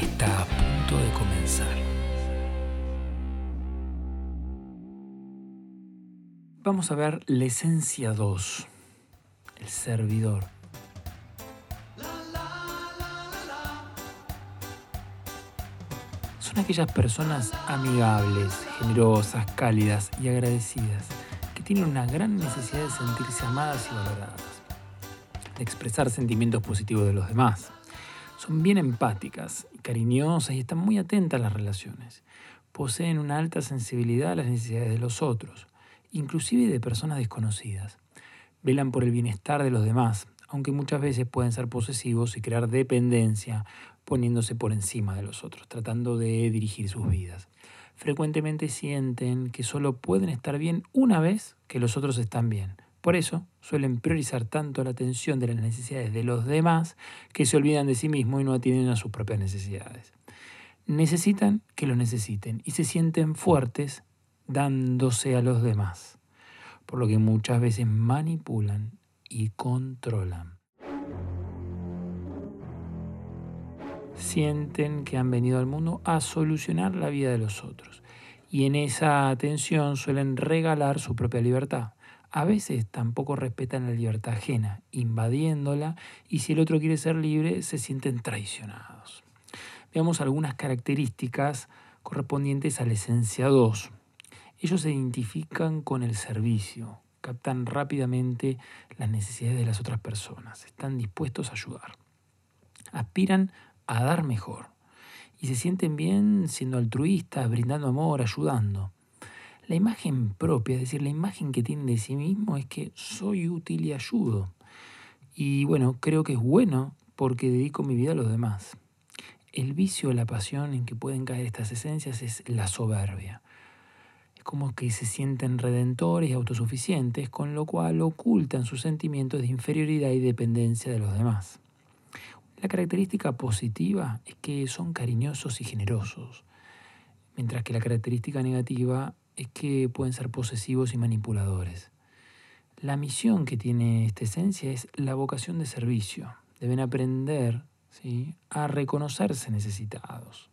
está a punto de comenzar. Vamos a ver la esencia 2, el servidor. Son aquellas personas amigables, generosas, cálidas y agradecidas que tienen una gran necesidad de sentirse amadas y valoradas, de expresar sentimientos positivos de los demás. Son bien empáticas cariñosas y están muy atentas a las relaciones. Poseen una alta sensibilidad a las necesidades de los otros, inclusive de personas desconocidas. Velan por el bienestar de los demás, aunque muchas veces pueden ser posesivos y crear dependencia, poniéndose por encima de los otros, tratando de dirigir sus vidas. Frecuentemente sienten que solo pueden estar bien una vez que los otros están bien por eso suelen priorizar tanto la atención de las necesidades de los demás que se olvidan de sí mismos y no atienden a sus propias necesidades. Necesitan que lo necesiten y se sienten fuertes dándose a los demás, por lo que muchas veces manipulan y controlan. Sienten que han venido al mundo a solucionar la vida de los otros y en esa atención suelen regalar su propia libertad a veces tampoco respetan la libertad ajena, invadiéndola, y si el otro quiere ser libre, se sienten traicionados. Veamos algunas características correspondientes a la esencia 2. Ellos se identifican con el servicio, captan rápidamente las necesidades de las otras personas, están dispuestos a ayudar, aspiran a dar mejor y se sienten bien siendo altruistas, brindando amor, ayudando. La imagen propia, es decir, la imagen que tienen de sí mismo es que soy útil y ayudo. Y bueno, creo que es bueno porque dedico mi vida a los demás. El vicio la pasión en que pueden caer estas esencias es la soberbia. Es como que se sienten redentores y autosuficientes, con lo cual ocultan sus sentimientos de inferioridad y dependencia de los demás. La característica positiva es que son cariñosos y generosos, mientras que la característica negativa es que pueden ser posesivos y manipuladores. La misión que tiene esta esencia es la vocación de servicio. Deben aprender ¿sí? a reconocerse necesitados.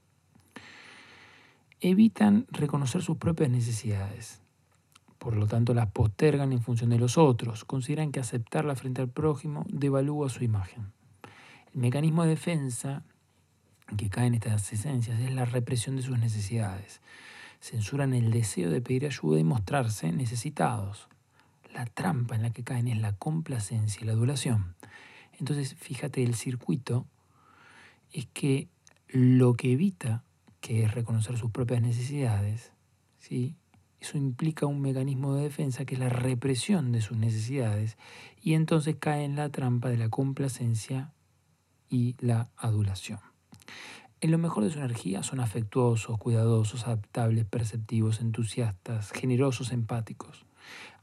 Evitan reconocer sus propias necesidades. Por lo tanto, las postergan en función de los otros. Consideran que aceptarla frente al prójimo devalúa su imagen. El mecanismo de defensa que cae en estas esencias es la represión de sus necesidades censuran el deseo de pedir ayuda y mostrarse necesitados. La trampa en la que caen es la complacencia y la adulación. Entonces, fíjate, el circuito es que lo que evita, que es reconocer sus propias necesidades, ¿sí? eso implica un mecanismo de defensa que es la represión de sus necesidades y entonces cae en la trampa de la complacencia y la adulación. En lo mejor de su energía son afectuosos, cuidadosos, adaptables, perceptivos, entusiastas, generosos, empáticos.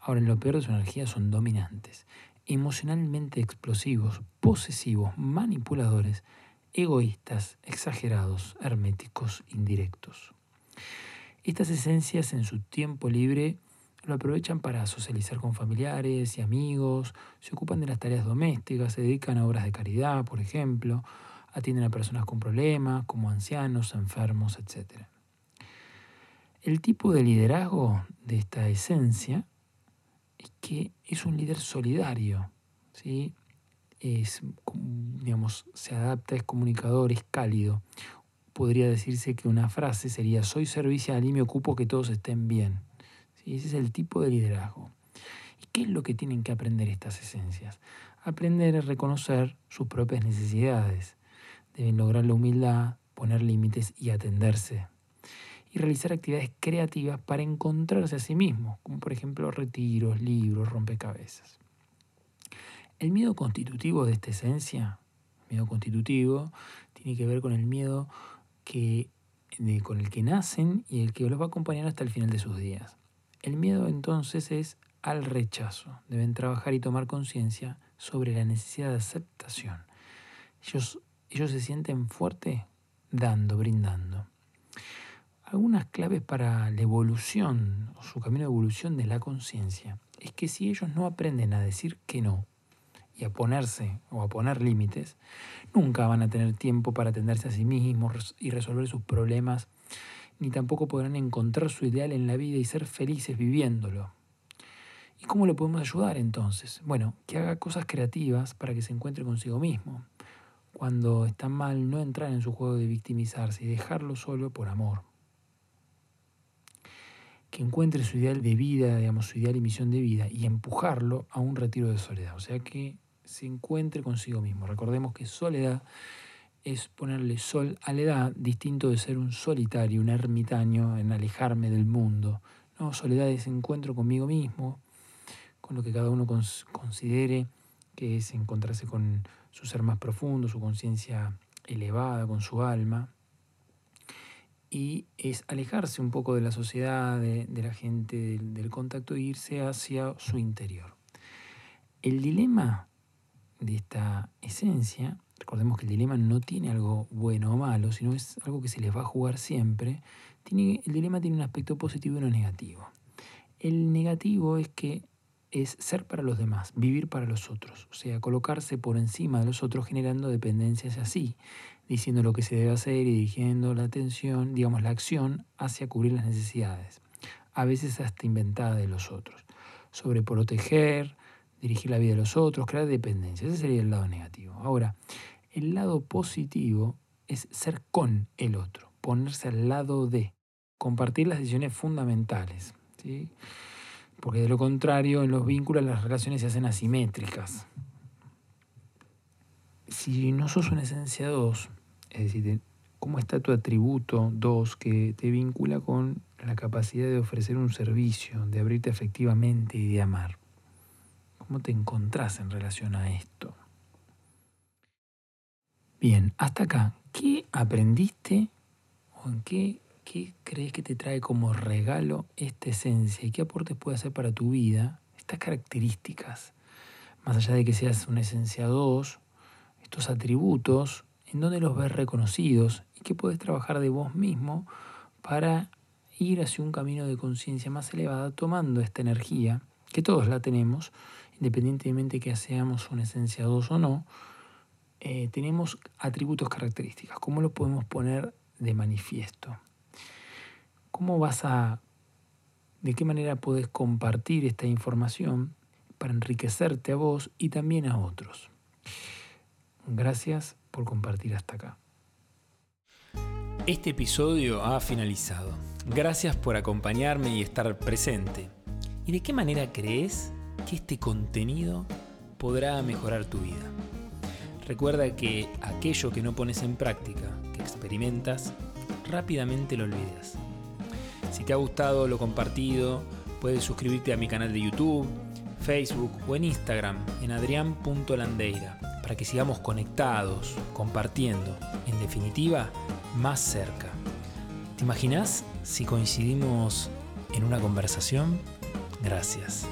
Ahora, en lo peor de su energía son dominantes, emocionalmente explosivos, posesivos, manipuladores, egoístas, exagerados, herméticos, indirectos. Estas esencias en su tiempo libre lo aprovechan para socializar con familiares y amigos, se ocupan de las tareas domésticas, se dedican a obras de caridad, por ejemplo, atienden a personas con problemas, como ancianos, enfermos, etc. El tipo de liderazgo de esta esencia es que es un líder solidario, ¿sí? es, digamos, se adapta, es comunicador, es cálido. Podría decirse que una frase sería, soy servicial y me ocupo que todos estén bien. Ese es el tipo de liderazgo. ¿Y qué es lo que tienen que aprender estas esencias? Aprender a reconocer sus propias necesidades, Deben lograr la humildad, poner límites y atenderse. Y realizar actividades creativas para encontrarse a sí mismos, como por ejemplo retiros, libros, rompecabezas. El miedo constitutivo de esta esencia, miedo constitutivo, tiene que ver con el miedo que, con el que nacen y el que los va a acompañar hasta el final de sus días. El miedo entonces es al rechazo. Deben trabajar y tomar conciencia sobre la necesidad de aceptación. Ellos, ellos se sienten fuertes dando, brindando. Algunas claves para la evolución o su camino de evolución de la conciencia es que si ellos no aprenden a decir que no y a ponerse o a poner límites, nunca van a tener tiempo para atenderse a sí mismos y resolver sus problemas, ni tampoco podrán encontrar su ideal en la vida y ser felices viviéndolo. ¿Y cómo le podemos ayudar entonces? Bueno, que haga cosas creativas para que se encuentre consigo mismo. Cuando está mal, no entrar en su juego de victimizarse y dejarlo solo por amor que encuentre su ideal de vida, digamos, su ideal y misión de vida, y empujarlo a un retiro de soledad. O sea, que se encuentre consigo mismo. Recordemos que soledad es ponerle sol a la edad, distinto de ser un solitario, un ermitaño, en alejarme del mundo. No, soledad es encuentro conmigo mismo, con lo que cada uno considere que es encontrarse con su ser más profundo, su conciencia elevada, con su alma y es alejarse un poco de la sociedad, de, la gente, del, contacto e irse hacia su interior. El dilema de esta esencia, recordemos que el dilema no tiene algo bueno o malo, sino es algo que se les va a jugar siempre, tiene, el dilema tiene un aspecto positivo y uno negativo. El negativo es que es ser para los demás, vivir para los otros, o sea, colocarse por encima de los otros generando dependencias así, diciendo lo que se debe hacer y dirigiendo la atención, digamos, la acción hacia cubrir las necesidades, a veces hasta inventada de los otros, sobre proteger, dirigir la vida de los otros, crear dependencia, ese sería el lado negativo. Ahora, el lado positivo es ser con el otro, ponerse al lado de, compartir las decisiones fundamentales, ¿sí? Porque de lo contrario en los vínculos las relaciones se hacen asimétricas. Si no sos una esencia 2, es decir, cómo está tu atributo 2 que te vincula con la capacidad de ofrecer un servicio, de abrirte efectivamente y de amar. ¿Cómo te encontrás en relación a esto? Bien, hasta acá, ¿qué aprendiste o en qué ¿Qué crees que te trae como regalo esta esencia y qué aportes puede hacer para tu vida estas características? Más allá de que seas una esencia 2, estos atributos, en dónde los ves reconocidos y qué puedes trabajar de vos mismo para ir hacia un camino de conciencia más elevada tomando esta energía, que todos la tenemos, independientemente que seamos una esencia 2 o no, eh, tenemos atributos características. ¿Cómo lo podemos poner de manifiesto? ¿Cómo vas a, de qué manera puedes compartir esta información para enriquecerte a vos y también a otros? Gracias por compartir hasta acá. Este episodio ha finalizado. Gracias por acompañarme y estar presente. ¿Y de qué manera crees que este contenido podrá mejorar tu vida? Recuerda que aquello que no pones en práctica, que experimentas, rápidamente lo olvidas. Si te ha gustado lo compartido, puedes suscribirte a mi canal de YouTube, Facebook o en Instagram en adrián.landeira para que sigamos conectados, compartiendo, en definitiva, más cerca. ¿Te imaginas si coincidimos en una conversación? Gracias.